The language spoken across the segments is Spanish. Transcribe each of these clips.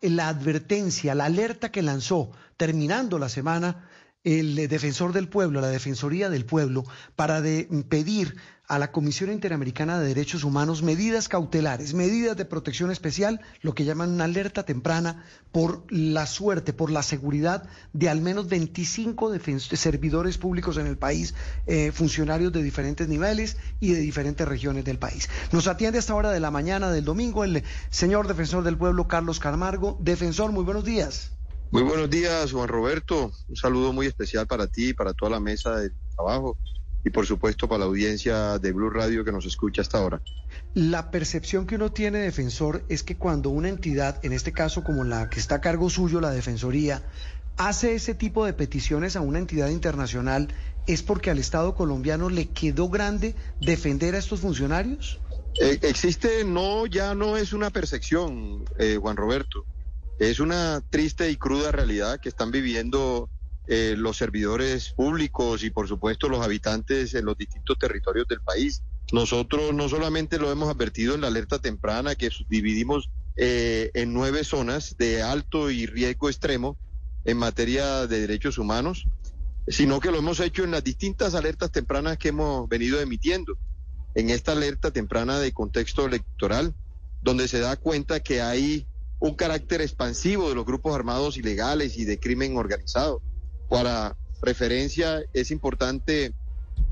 la advertencia, la alerta que lanzó terminando la semana el defensor del pueblo, la Defensoría del Pueblo, para pedir a la Comisión Interamericana de Derechos Humanos medidas cautelares, medidas de protección especial, lo que llaman una alerta temprana por la suerte, por la seguridad de al menos 25 servidores públicos en el país, eh, funcionarios de diferentes niveles y de diferentes regiones del país. Nos atiende a esta hora de la mañana del domingo el señor defensor del pueblo, Carlos Camargo. Defensor, muy buenos días. Muy buenos días, Juan Roberto. Un saludo muy especial para ti, para toda la mesa de trabajo y por supuesto para la audiencia de Blue Radio que nos escucha hasta ahora. La percepción que uno tiene, defensor, es que cuando una entidad, en este caso como la que está a cargo suyo, la Defensoría, hace ese tipo de peticiones a una entidad internacional, ¿es porque al Estado colombiano le quedó grande defender a estos funcionarios? Eh, existe, no, ya no es una percepción, eh, Juan Roberto. Es una triste y cruda realidad que están viviendo eh, los servidores públicos y por supuesto los habitantes en los distintos territorios del país. Nosotros no solamente lo hemos advertido en la alerta temprana que dividimos eh, en nueve zonas de alto y riesgo extremo en materia de derechos humanos, sino que lo hemos hecho en las distintas alertas tempranas que hemos venido emitiendo. En esta alerta temprana de contexto electoral, donde se da cuenta que hay un carácter expansivo de los grupos armados ilegales y de crimen organizado para referencia es importante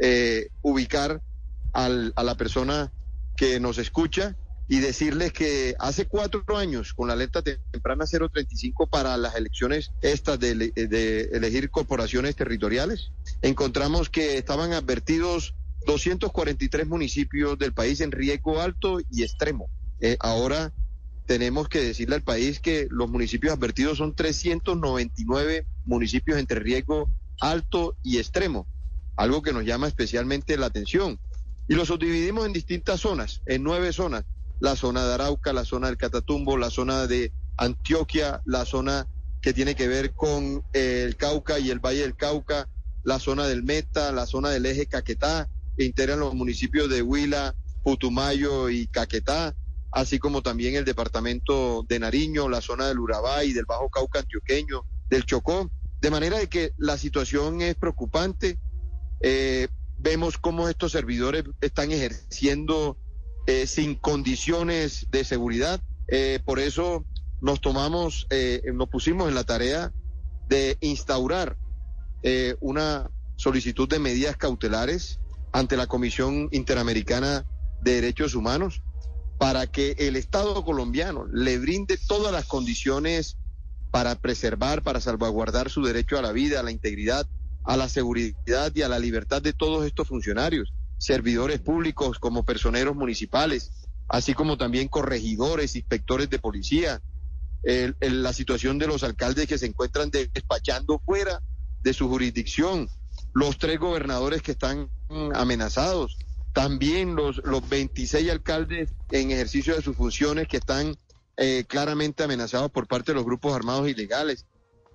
eh, ubicar al, a la persona que nos escucha y decirles que hace cuatro años, con la alerta temprana 035 para las elecciones estas de, elegir corporaciones territoriales, encontramos que estaban advertidos 243 municipios del país en riesgo alto y extremo. Eh, ahora tenemos que decirle al país que los municipios advertidos son 399 municipios entre riesgo alto y extremo, algo que nos llama especialmente la atención. Y los subdividimos en distintas zonas, en nueve zonas. La zona de Arauca, la zona del Catatumbo, la zona de Antioquia, la zona que tiene que ver con el Cauca y el Valle del Cauca, la zona del Meta, la zona del eje Caquetá, que integran los municipios de Huila, Putumayo y Caquetá, así como también el departamento de Nariño, la zona del Urabá y del Bajo Cauca antioqueño, del Chocó. De manera de que la situación es preocupante. Eh, vemos cómo estos servidores están ejerciendo eh, sin condiciones de seguridad. Eh, por eso nos tomamos, nos pusimos en la tarea de instaurar una solicitud de medidas cautelares ante la Comisión Interamericana de Derechos Humanos para que el Estado colombiano le brinde todas las condiciones para preservar, para salvaguardar su derecho a la vida, a la integridad, a la seguridad y a la libertad de todos estos funcionarios, servidores públicos como personeros municipales, así como también corregidores, inspectores de policía, la situación de los alcaldes que se encuentran despachando fuera de su jurisdicción, los tres gobernadores que están amenazados, también los, los 26 alcaldes en ejercicio de sus funciones que están eh, claramente amenazados por parte de los grupos armados ilegales,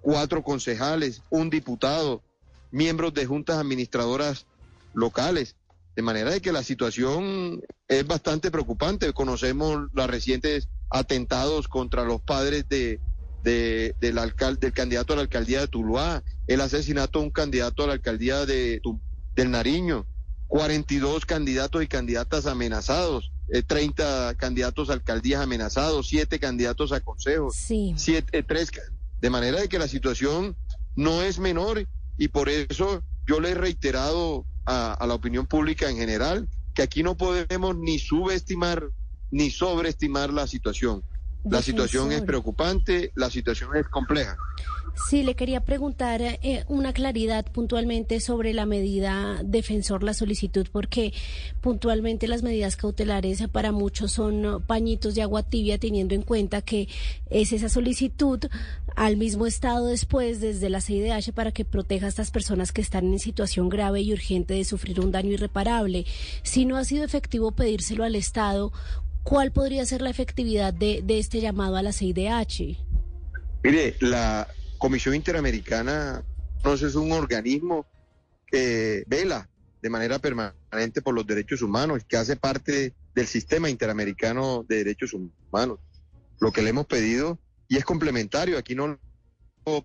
cuatro concejales, un diputado, miembros de juntas administradoras locales. De manera de que la situación es bastante preocupante. Conocemos los recientes atentados contra los padres de, del, del candidato a la alcaldía de Tuluá, el asesinato de un candidato a la alcaldía de, del Nariño, 42 candidatos y candidatas amenazados, 30 eh, candidatos a alcaldías amenazados, 7 candidatos a consejos, sí. siete, 3, de manera de que la situación no es menor y por eso yo le he reiterado a, a la opinión pública en general que aquí no podemos ni subestimar ni sobreestimar la situación. La situación es preocupante, la situación es compleja. Sí, le quería preguntar eh, una claridad puntualmente sobre la medida defensor, la solicitud, porque puntualmente las medidas cautelares para muchos son pañitos de agua tibia, teniendo en cuenta que es esa solicitud al mismo Estado después desde la CIDH para que proteja a estas personas que están en situación grave y urgente de sufrir un daño irreparable. Si no ha sido efectivo pedírselo al Estado, ¿cuál podría ser la efectividad de, de este llamado a la CIDH? Mire, la Comisión Interamericana no es un organismo que vela de manera permanente por los derechos humanos, que hace parte del sistema interamericano de derechos humanos. Lo que le hemos pedido y es complementario. Aquí no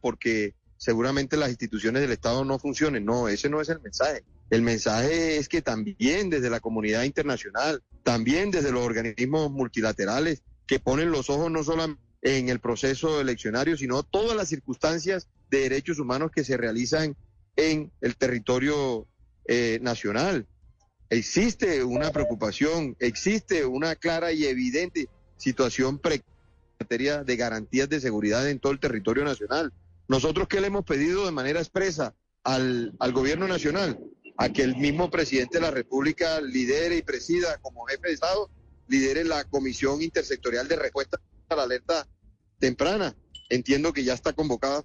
porque seguramente las instituciones del Estado no funcionen. No, ese no es el mensaje. El mensaje es que también desde la comunidad internacional, también desde los organismos multilaterales que ponen los ojos no solo en el proceso eleccionario, sino todas las circunstancias de derechos humanos que se realizan en el territorio eh, nacional. Existe una preocupación, existe una clara y evidente situación precaria en materia de garantías de seguridad en todo el territorio nacional. Nosotros qué le hemos pedido de manera expresa al, al gobierno nacional, a que el mismo presidente de la República lidere y presida como jefe de Estado, lidere la Comisión Intersectorial de Respuesta a la Alerta Temprana. Entiendo que ya está convocada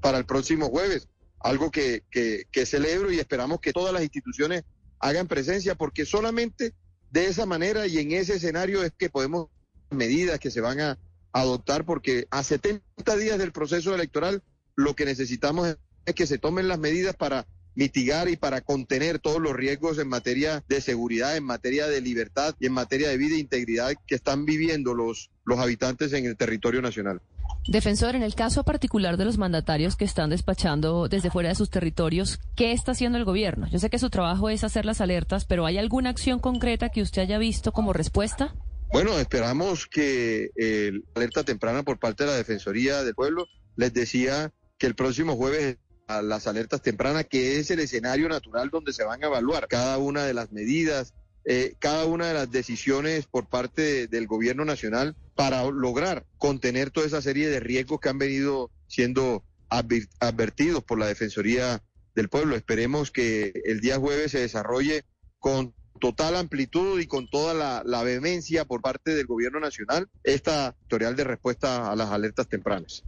para el próximo jueves, algo que, que, celebro y esperamos que todas las instituciones hagan presencia, porque solamente de esa manera y en ese escenario es que podemos medidas que se van a adoptar, porque a 70 días del proceso electoral lo que necesitamos es que se tomen las medidas para mitigar y para contener todos los riesgos en materia de seguridad, en materia de libertad y en materia de vida e integridad que están viviendo los, los habitantes en el territorio nacional. Defensor, en el caso particular de los mandatarios que están despachando desde fuera de sus territorios, ¿qué está haciendo el gobierno? Yo sé que su trabajo es hacer las alertas, pero ¿hay alguna acción concreta que usted haya visto como respuesta? Bueno, esperamos que eh, la alerta temprana por parte de la Defensoría del Pueblo les decía que el próximo jueves a las alertas tempranas, que es el escenario natural donde se van a evaluar cada una de las medidas, eh, cada una de las decisiones por parte del gobierno nacional para lograr contener toda esa serie de riesgos que han venido siendo advertidos por la Defensoría del Pueblo. Esperemos que el día jueves se desarrolle con total amplitud y con toda la, vehemencia por parte del gobierno nacional esta tutorial de respuesta a las alertas tempranas.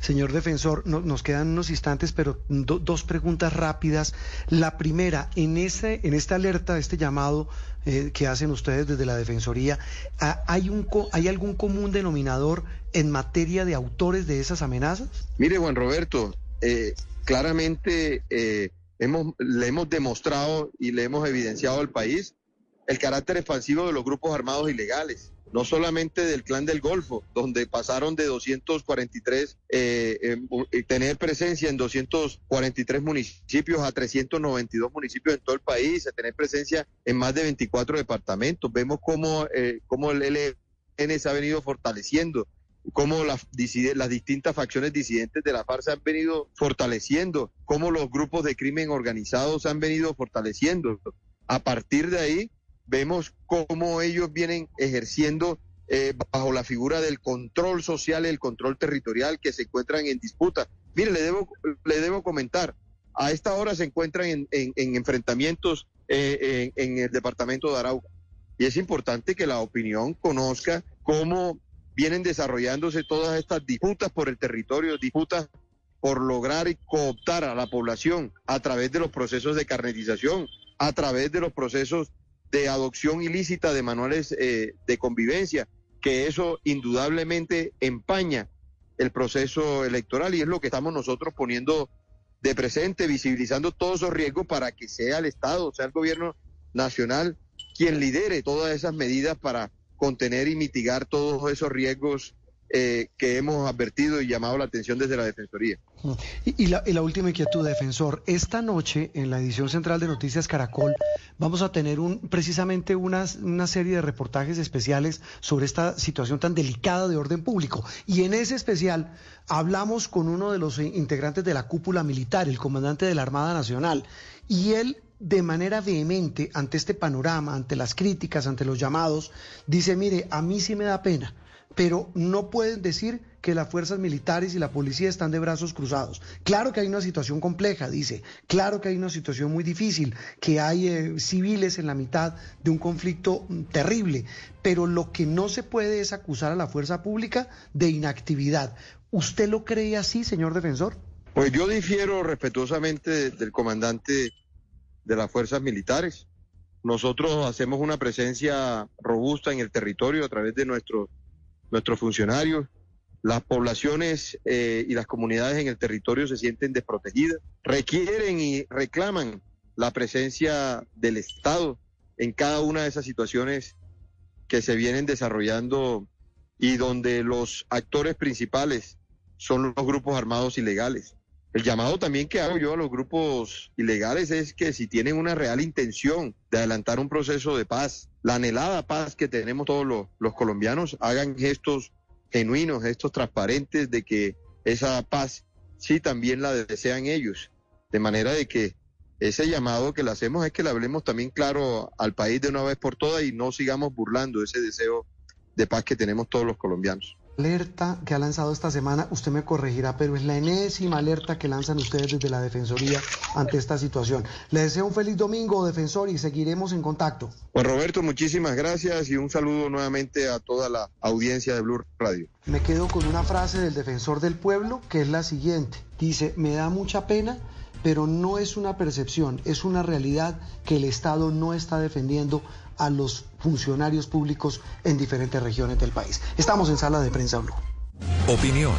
Señor defensor, nos quedan unos instantes, pero dos preguntas rápidas. La primera, en, ese, en esta alerta, este llamado eh, que hacen ustedes desde la Defensoría, ¿hay, un, ¿hay algún común denominador en materia de autores de esas amenazas? Mire, Juan Roberto, eh, claramente eh, hemos, le hemos demostrado y le hemos evidenciado al país el carácter expansivo de los grupos armados ilegales, no solamente del clan del Golfo, donde pasaron de 243, eh, eh, tener presencia en 243 municipios a 392 municipios en todo el país, a tener presencia en más de 24 departamentos. Vemos cómo, eh, cómo el LN se ha venido fortaleciendo cómo las, las distintas facciones disidentes de la FARC se han venido fortaleciendo, cómo los grupos de crimen organizado se han venido fortaleciendo. A partir de ahí, vemos cómo ellos vienen ejerciendo eh, bajo la figura del control social y el control territorial que se encuentran en disputa. Mire, le debo, le debo comentar, a esta hora se encuentran en, enfrentamientos eh, en, en el departamento de Arauca. Y es importante que la opinión conozca cómo vienen desarrollándose todas estas disputas por el territorio, disputas por lograr y cooptar a la población a través de los procesos de carnetización, a través de los procesos de adopción ilícita de manuales eh, de convivencia, que eso indudablemente empaña el proceso electoral y es lo que estamos nosotros poniendo de presente, visibilizando todos esos riesgos para que sea el Estado, sea el gobierno nacional quien lidere todas esas medidas para contener y mitigar todos esos riesgos eh, que hemos advertido y llamado la atención desde la Defensoría. Y, la, última inquietud, defensor. Esta noche, en la edición central de Noticias Caracol, vamos a tener un, precisamente una, una serie de reportajes especiales sobre esta situación tan delicada de orden público. Y en ese especial hablamos con uno de los integrantes de la cúpula militar, el comandante de la Armada Nacional. Y él de manera vehemente ante este panorama, ante las críticas, ante los llamados, dice, mire, a mí sí me da pena pero no pueden decir que las fuerzas militares y la policía están de brazos cruzados. Claro que hay una situación compleja, dice, claro que hay una situación muy difícil, que hay eh, civiles en la mitad de un conflicto mm, terrible, pero lo que no se puede es acusar a la fuerza pública de inactividad. ¿Usted lo cree así, señor defensor? Pues yo difiero respetuosamente del comandante de las fuerzas militares. Nosotros hacemos una presencia robusta en el territorio a través de nuestros nuestros funcionarios, las poblaciones eh, y las comunidades en el territorio se sienten desprotegidas, requieren y reclaman la presencia del Estado en cada una de esas situaciones que se vienen desarrollando y donde los actores principales son los grupos armados ilegales. El llamado también que hago yo a los grupos ilegales es que si tienen una real intención de adelantar un proceso de paz, la anhelada paz que tenemos todos los, colombianos, hagan gestos genuinos, gestos transparentes de que esa paz sí también la desean ellos. De manera de que ese llamado que le hacemos es que le hablemos también claro al país de una vez por todas y no sigamos burlando ese deseo de paz que tenemos todos los colombianos alerta que ha lanzado esta semana, usted me corregirá, pero es la enésima alerta que lanzan ustedes desde la Defensoría ante esta situación. Le deseo un feliz domingo, defensor, y seguiremos en contacto. Juan Roberto, muchísimas gracias y un saludo nuevamente a toda la audiencia de Blue Radio. Me quedo con una frase del defensor del pueblo que es la siguiente. Dice, me da mucha pena pero no es una percepción, es una realidad que el Estado no está defendiendo a los funcionarios públicos en diferentes regiones del país. Estamos en sala de prensa Blue. Opinión,